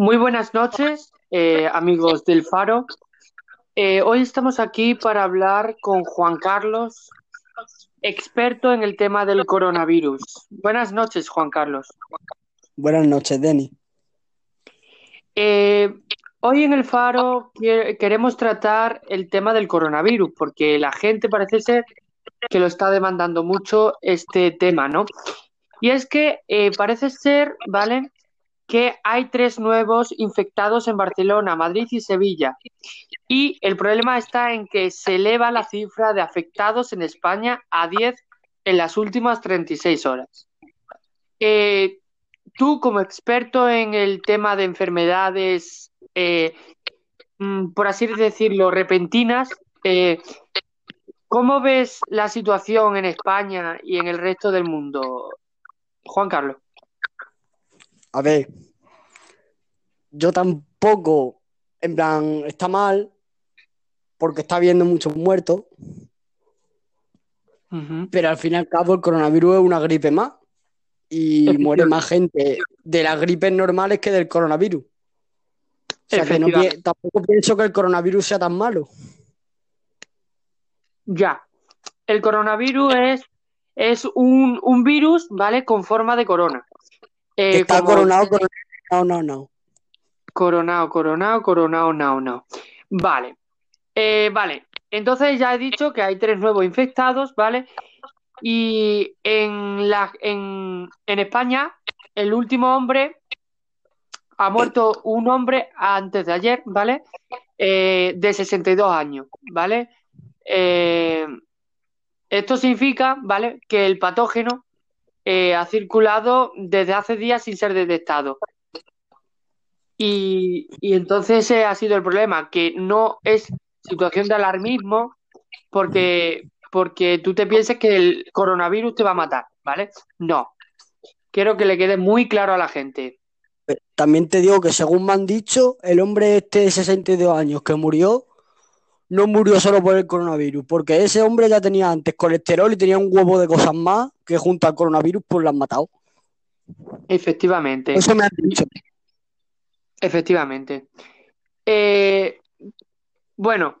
Muy buenas noches, eh, amigos del Faro. Eh, hoy estamos aquí para hablar con Juan Carlos, experto en el tema del coronavirus. Buenas noches, Juan Carlos. Buenas noches, Denny. Eh, hoy en el Faro queremos tratar el tema del coronavirus, porque la gente parece ser que lo está demandando mucho este tema, ¿no? Y es que parece ser, ¿vale? Que hay tres nuevos infectados en Barcelona, Madrid y Sevilla. Y el problema está en que se eleva la cifra de afectados en España a 10 en las últimas 36 horas. Eh, tú, como experto en el tema de enfermedades, eh, mm, por así decirlo, repentinas, eh, ¿cómo ves la situación en España y en el resto del mundo, Juan Carlos? A ver, yo tampoco, en plan, está mal, porque está habiendo muchos muertos, pero al fin y al cabo el coronavirus es una gripe más y muere más gente de las gripes normales que del coronavirus. O sea que no, tampoco pienso que el coronavirus sea tan malo. Ya. El coronavirus es, es un, virus, ¿vale? Con forma de corona. Eh, está coronado, coronado, no. Coronado, coronado, coronado, no, no. Vale. Eh, vale. Entonces ya he dicho que hay tres nuevos infectados, ¿vale? Y en, la, en, España, el último hombre ha muerto un hombre antes de ayer, ¿vale? Eh, de 62 años, ¿vale? Eh, esto significa, ¿vale? Que el patógeno ha circulado desde hace días sin ser detectado. Y, entonces ese ha sido el problema, que no es situación de alarmismo porque, porque tú te pienses que el coronavirus te va a matar, ¿vale? No. Quiero que le quede muy claro a la gente. También te digo que según me han dicho, el hombre este de 62 años que murió, no murió solo por el coronavirus, porque ese hombre ya tenía antes colesterol y tenía un huevo de cosas más que junto al coronavirus pues lo han matado. Efectivamente. Eso me han dicho. Efectivamente. Eh, bueno,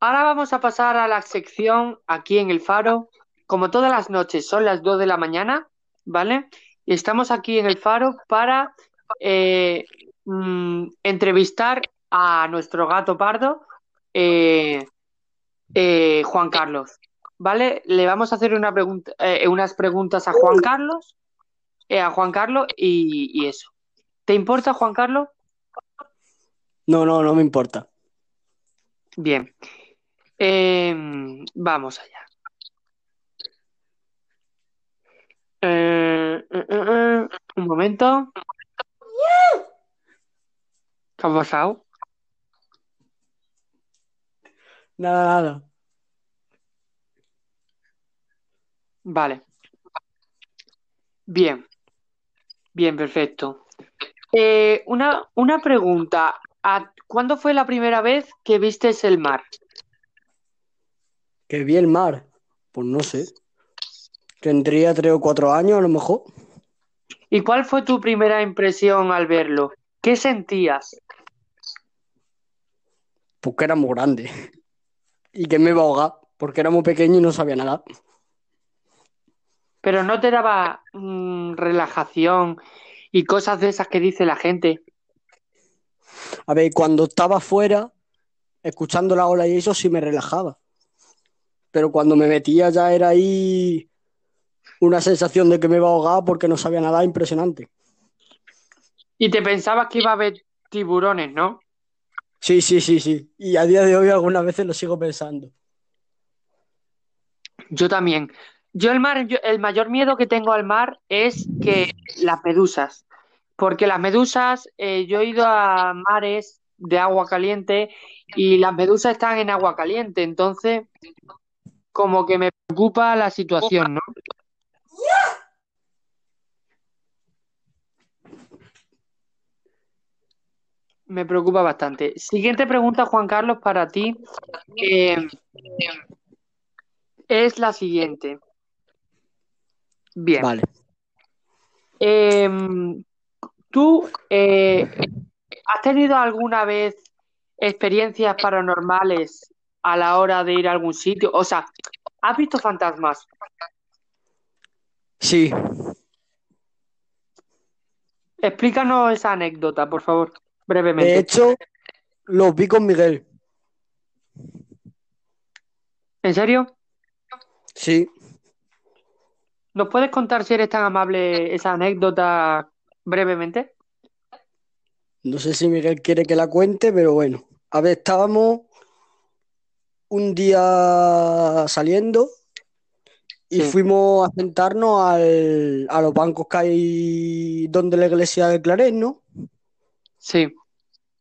ahora vamos a pasar a la sección aquí en el Faro. Como todas las noches son las 2 de la mañana, ¿vale? Y estamos aquí en el Faro para eh, mm, entrevistar a nuestro gato pardo, eh, Juan Carlos. ¿Vale? Le vamos a hacer una pregunta, unas preguntas a Juan Carlos, a Juan Carlos y, y eso. ¿Te importa, Juan Carlos? No, no, no me importa. Bien. Em, vamos allá. Eh, eh, eh, un momento. ¿Qué ha pasado? Nada, nada. Vale. Bien. Bien, perfecto. una, una pregunta. ¿Cuándo fue la primera vez que viste el mar? Que vi el mar. Pues no sé. Tendría tres o cuatro años a lo mejor. ¿Y cuál fue tu primera impresión al verlo? ¿Qué sentías? Pues que era muy grande. Y que me iba a ahogar, porque era muy pequeño y no sabía nada. Pero no te daba mm, relajación y cosas de esas que dice la gente. A ver, cuando estaba afuera, escuchando la ola y eso sí me relajaba. Pero cuando me metía ya era ahí una sensación de que me iba a ahogar porque no sabía nada impresionante. Y te pensabas que iba a haber tiburones, ¿no? Sí, sí, sí, sí. Y a día de hoy algunas veces lo sigo pensando. Yo también. Yo el mar, el mayor miedo que tengo al mar es que las medusas porque las medusas, eh, yo he ido a mares de agua caliente y las medusas están en agua caliente, entonces como que me preocupa la situación, ¿no? Me preocupa bastante. Siguiente pregunta, Juan Carlos, para ti. Eh, es la siguiente. Bien. Vale. Em, Tú, eh, ¿has tenido alguna vez experiencias paranormales a la hora de ir a algún sitio? O sea, ¿has visto fantasmas? Sí, Explícanos esa anécdota, por favor, de brevemente. hecho, los vi con Miguel. ¿En serio? Sí, ¿Nos puedes contar si eres tan amable esa anécdota brevemente? no sé si Miguel quiere que la cuente, pero bueno. A ver, estábamos un día saliendo y Sí. fuimos a sentarnos al- a los bancos que hay donde la iglesia de Claret, ¿no? Sí,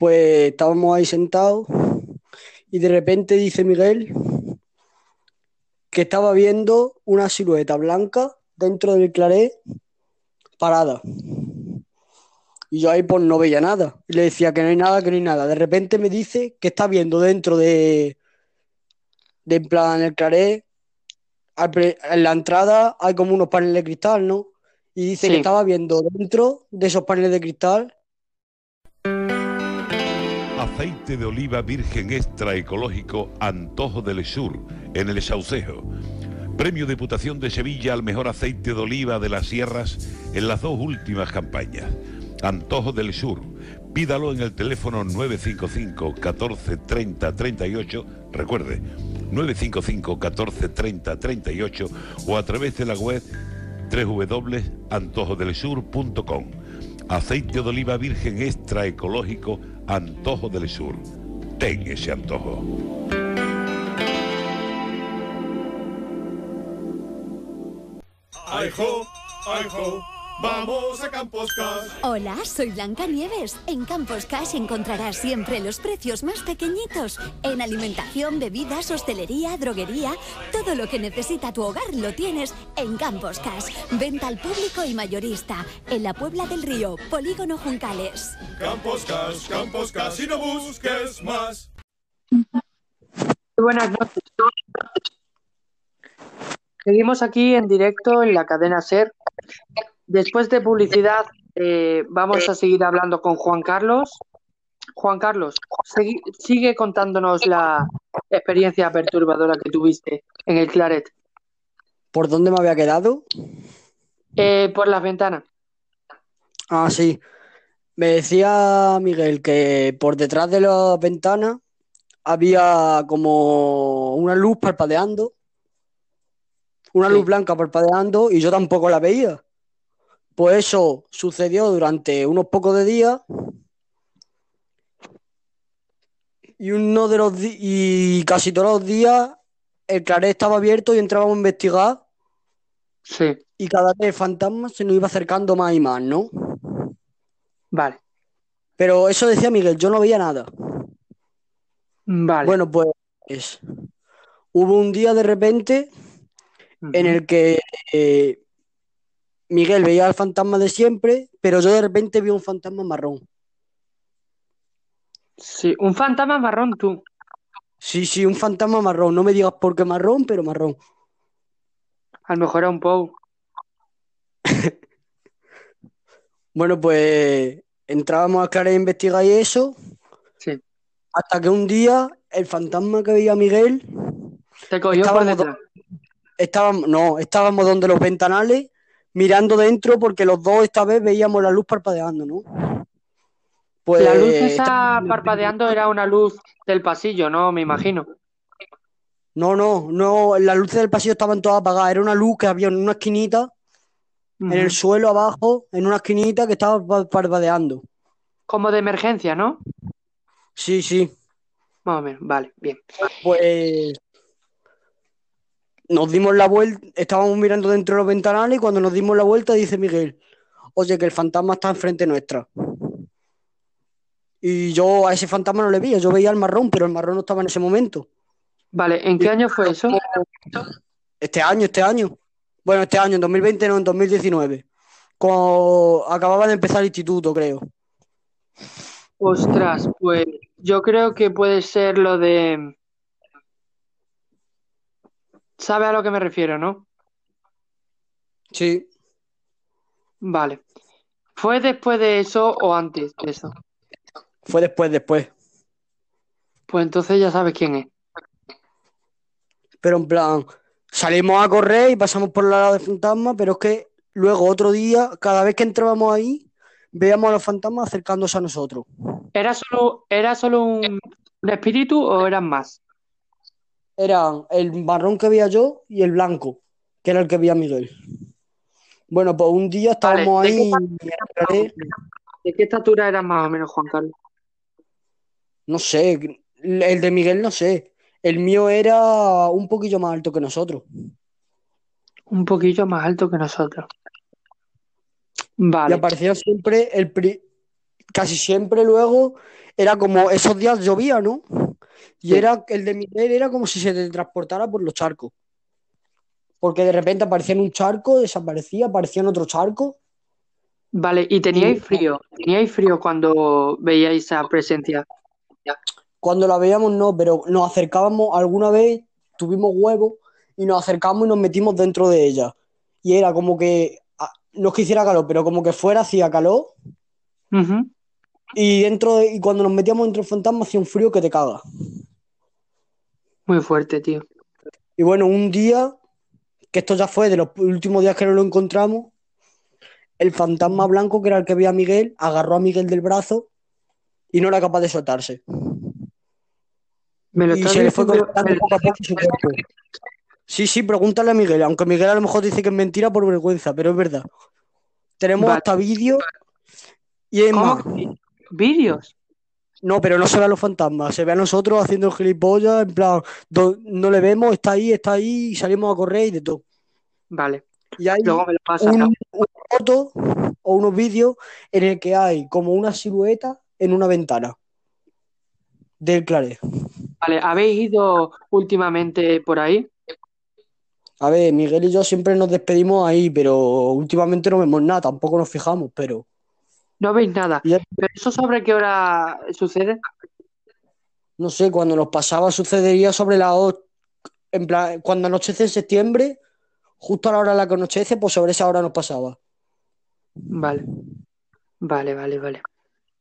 Pues estábamos ahí sentados y de repente dice Miguel que estaba viendo una silueta blanca dentro del claret parada. Y yo ahí pues no veía nada. Y le decía que no hay nada, que no hay nada. De repente me dice que está viendo dentro de, de en plan el pre- en la entrada hay como unos paneles de cristal, ¿no? Y dice Sí. que estaba viendo dentro de esos paneles de cristal Aceite de oliva virgen extra ecológico Antojo del Sur, en el Saucejo. Premio Diputación de Sevilla al mejor aceite de oliva de las sierras en las dos últimas campañas. Antojo del Sur. Pídalo en el teléfono 955 14 30 38. Recuerde, 955 14 30 38 o a través de la web www.antojodelsur.com. Aceite de oliva virgen extra ecológico Antojo del Sur. Ten ese antojo. ¡Ay, jo! ¡Ay, jo! ¡Vamos a Campos Cas! Hola, soy Blanca Nieves. En Campos Cash encontrarás siempre los precios más pequeñitos. En alimentación, bebidas, hostelería, droguería, todo lo que necesita tu hogar lo tienes en Campos Cash. Venta al público y mayorista. En la Puebla del Río, Polígono Juncales. Campos Cas, Campos Cas y no busques más. buenas noches. Seguimos aquí en directo en la cadena SER. Después de publicidad, eh, vamos a seguir hablando con Juan Carlos. Juan Carlos, sigue contándonos la experiencia perturbadora que tuviste en el Claret. ¿Por dónde me había quedado? Eh, por las ventanas. Ah, sí. Me decía Miguel que por detrás de las ventanas había como una luz parpadeando, una Sí. luz blanca parpadeando y yo tampoco la veía. Pues eso sucedió durante unos pocos de días y uno de los y casi todos los días el claret estaba abierto y entrábamos a investigar Sí, y cada vez el fantasma se nos iba acercando más y más, ¿no? vale. Pero eso decía Miguel, yo no veía nada. Vale. Bueno, pues hubo un día de repente en el que eh, Miguel veía al fantasma de siempre, pero yo de repente vi un fantasma marrón. Sí, un fantasma marrón tú. Sí, sí, un fantasma marrón. No me digas por qué marrón, pero marrón. A lo mejor era un Pou. Bueno, pues entrábamos a a investigar y eso, Sí. hasta que un día el fantasma que veía Miguel Te cogió por Estábamos detrás. estábamos, no, estábamos donde los ventanales, mirando dentro, porque los dos esta vez veíamos la luz parpadeando, ¿no? Pues La luz esa parpadeando era una luz del pasillo, ¿no? Me imagino. No, no, no, las luces del pasillo estaban todas apagadas. Era una luz que había en una esquinita, en el suelo abajo, en una esquinita que estaba pa- parpadeando. Como de emergencia, ¿no? Sí, sí. Más o menos. Vale, bien. Pues nos dimos la vuelta, estábamos mirando dentro de los ventanales y cuando nos dimos la vuelta dice Miguel, oye, que el fantasma está enfrente nuestra. Y yo a ese fantasma no le veía, yo veía al marrón, pero el marrón no estaba en ese momento. Vale, ¿en qué año fue eso? Este año, este año. Bueno, este año, en 2020, no, en 2019. Cuando acababa de empezar el instituto, creo. Ostras, pues yo creo que puede ser lo de... ¿Sabe a lo que me refiero, no? Sí. Vale. ¿Fue después de eso o antes de eso? Fue después, después. Pues entonces ya sabes quién es. Pero en plan, salimos a correr y pasamos por la lado de fantasma, pero es que luego otro día, cada vez que entrábamos ahí, veíamos a los fantasmas acercándose a nosotros. ¿Era solo, era solo un, un espíritu o eran más? Eran el marrón que veía yo y el blanco, que era el que veía Miguel. Bueno, pues un día estábamos Vale, ¿de qué ahí, y ¿De qué estatura eran más o menos, Juan Carlos? no sé, el de Miguel no sé. El mío era un poquillo más alto que nosotros. Un poquillo más alto que nosotros. Y Vale, aparecía siempre el pri- casi siempre luego era como esos días llovía, ¿no? Y Sí. era el de Miguel era como si se transportara por los charcos. Porque de repente aparecía en un charco, desaparecía, aparecía en otro charco. vale. ¿Y teníais frío? ¿Teníais frío cuando veíais esa presencia? Cuando la veíamos no, pero nos acercábamos alguna vez, tuvimos huevos y nos acercamos y nos metimos dentro de ella. Y era como que, no es que hiciera calor, pero como que fuera hacía calor Ujú. Y dentro de- y cuando nos metíamos dentro del fantasma hacía un frío que te caga. Muy fuerte, tío. Y bueno, un día, que esto ya fue de los últimos días que no lo encontramos, el fantasma blanco, que era el que veía a Miguel, agarró a Miguel del brazo y no era capaz de soltarse. Me lo Y se le fue poco a poco su cuerpo. Sí, sí, pregúntale a Miguel, aunque Miguel a lo mejor dice que es mentira por vergüenza, pero es verdad. Tenemos Vale. hasta vídeos y es ¿Cómo más, ¿Vídeos? no, pero no se ve a los fantasmas, se ve a nosotros haciendo el gilipollas, en plan, do- no le vemos, está ahí, está ahí, y salimos a correr y de todo. Vale. Y hay Luego me lo pasas. un- una foto o unos vídeos en el que hay como una silueta en una ventana del Claret. Vale, ¿habéis ido últimamente por ahí? A ver, Miguel y yo siempre nos despedimos ahí, pero últimamente no vemos nada, tampoco nos fijamos, pero No veis nada. ¿Pero eso sobre qué hora sucede? no sé, cuando nos pasaba sucedería sobre las 8, en plan, cuando anochece en septiembre, justo a la hora en la que anochece, pues sobre esa hora nos pasaba. Vale. Vale, vale, vale.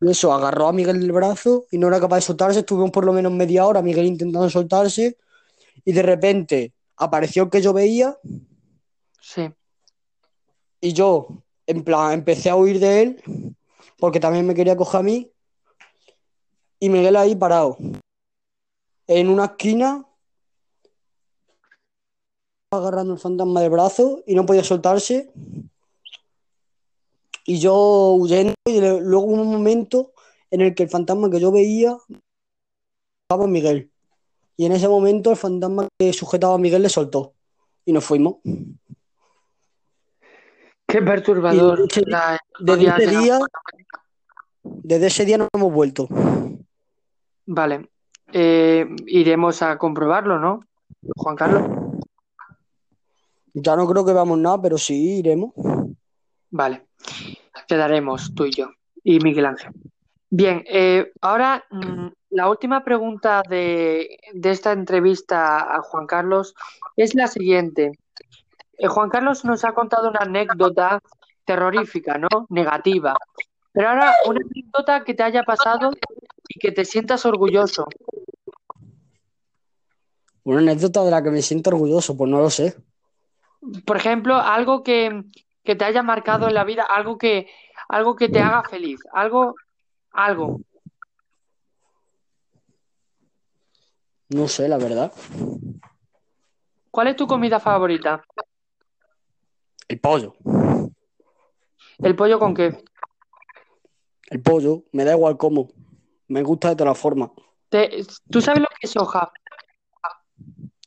Y eso, agarró a Miguel del brazo y no era capaz de soltarse, estuvimos por lo menos media hora, Miguel intentando soltarse, y de repente apareció el que yo veía, Sí. y yo, en plan, empecé a huir de él, porque también me quería coger a mí, y Miguel ahí parado, en una esquina, agarrando el fantasma del brazo y no podía soltarse, y yo huyendo, y luego hubo un momento en el que el fantasma que yo veía estaba Miguel, y en ese momento el fantasma que sujetaba a Miguel le soltó, y nos fuimos. Qué perturbador. Desde ese- la Desde día, desde ese día no hemos vuelto. Vale. Eh, iremos a comprobarlo, ¿no? Juan Carlos. Ya no creo que veamos nada, pero sí iremos. Vale. Quedaremos tú y yo. Y Miguel Ángel. Bien, eh, ahora mm, la última pregunta de, de esta entrevista a Juan Carlos es la siguiente. Eh, Juan Carlos nos ha contado una anécdota terrorífica, ¿no? Negativa. Pero ahora una anécdota que te haya pasado y que te sientas orgulloso. Una anécdota de la que me siento orgulloso, pues no lo sé. Por ejemplo, algo que, que te haya marcado en la vida, algo que, algo que te haga feliz, algo, algo. No sé, la verdad. ¿Cuál es tu comida favorita? El pollo. ¿El pollo con qué? El pollo, me da igual cómo. Me gusta de todas formas. Te- ¿tú sabes lo que es soja?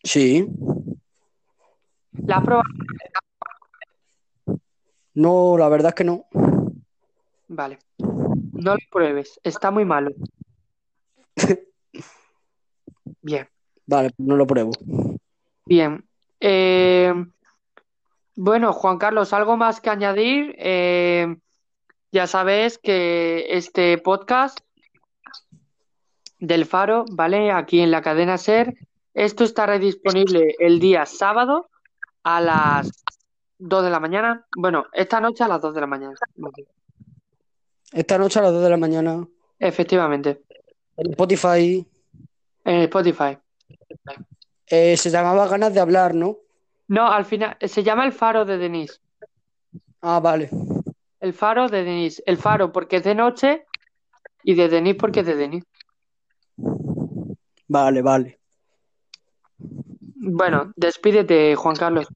Sí. ¿La has probado? No, la verdad es que no. Vale. No lo pruebes, está muy malo. Bien, Vale, pues no lo pruebo. bien. Eh, bueno, Juan Carlos, ¿algo más que añadir? Eh, ya sabes que este podcast del Faro, ¿vale? Aquí en la cadena Ser, esto estará disponible el día sábado a las 2 de la mañana. Bueno, esta noche a las 2 de la mañana. Esta noche a las 2 de la mañana. Efectivamente, En Spotify en Spotify. eh, se llamaba Ganas de hablar, ¿no? No, al final, se llama El Faro de Denise. Ah, vale. El Faro de Denise. El Faro porque es de noche y de Denise porque es de Denise. Vale, vale. Bueno, despídete, Juan Carlos.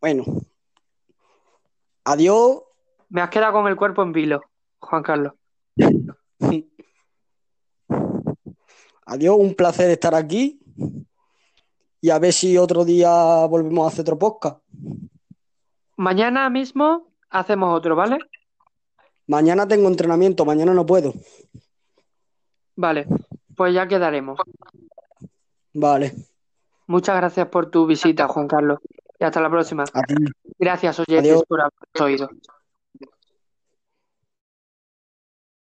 Bueno. Adiós. Me has quedado con el cuerpo en vilo, Juan Carlos. Adiós, un placer estar aquí. Y a ver si otro día volvemos a hacer otro podcast. Mañana mismo hacemos otro, ¿vale? Mañana tengo entrenamiento, mañana no puedo. Vale, pues ya quedaremos. Vale. Muchas gracias por tu visita, Juan Carlos. Y hasta la próxima. Gracias, oyentes, Adiós. por haber oído.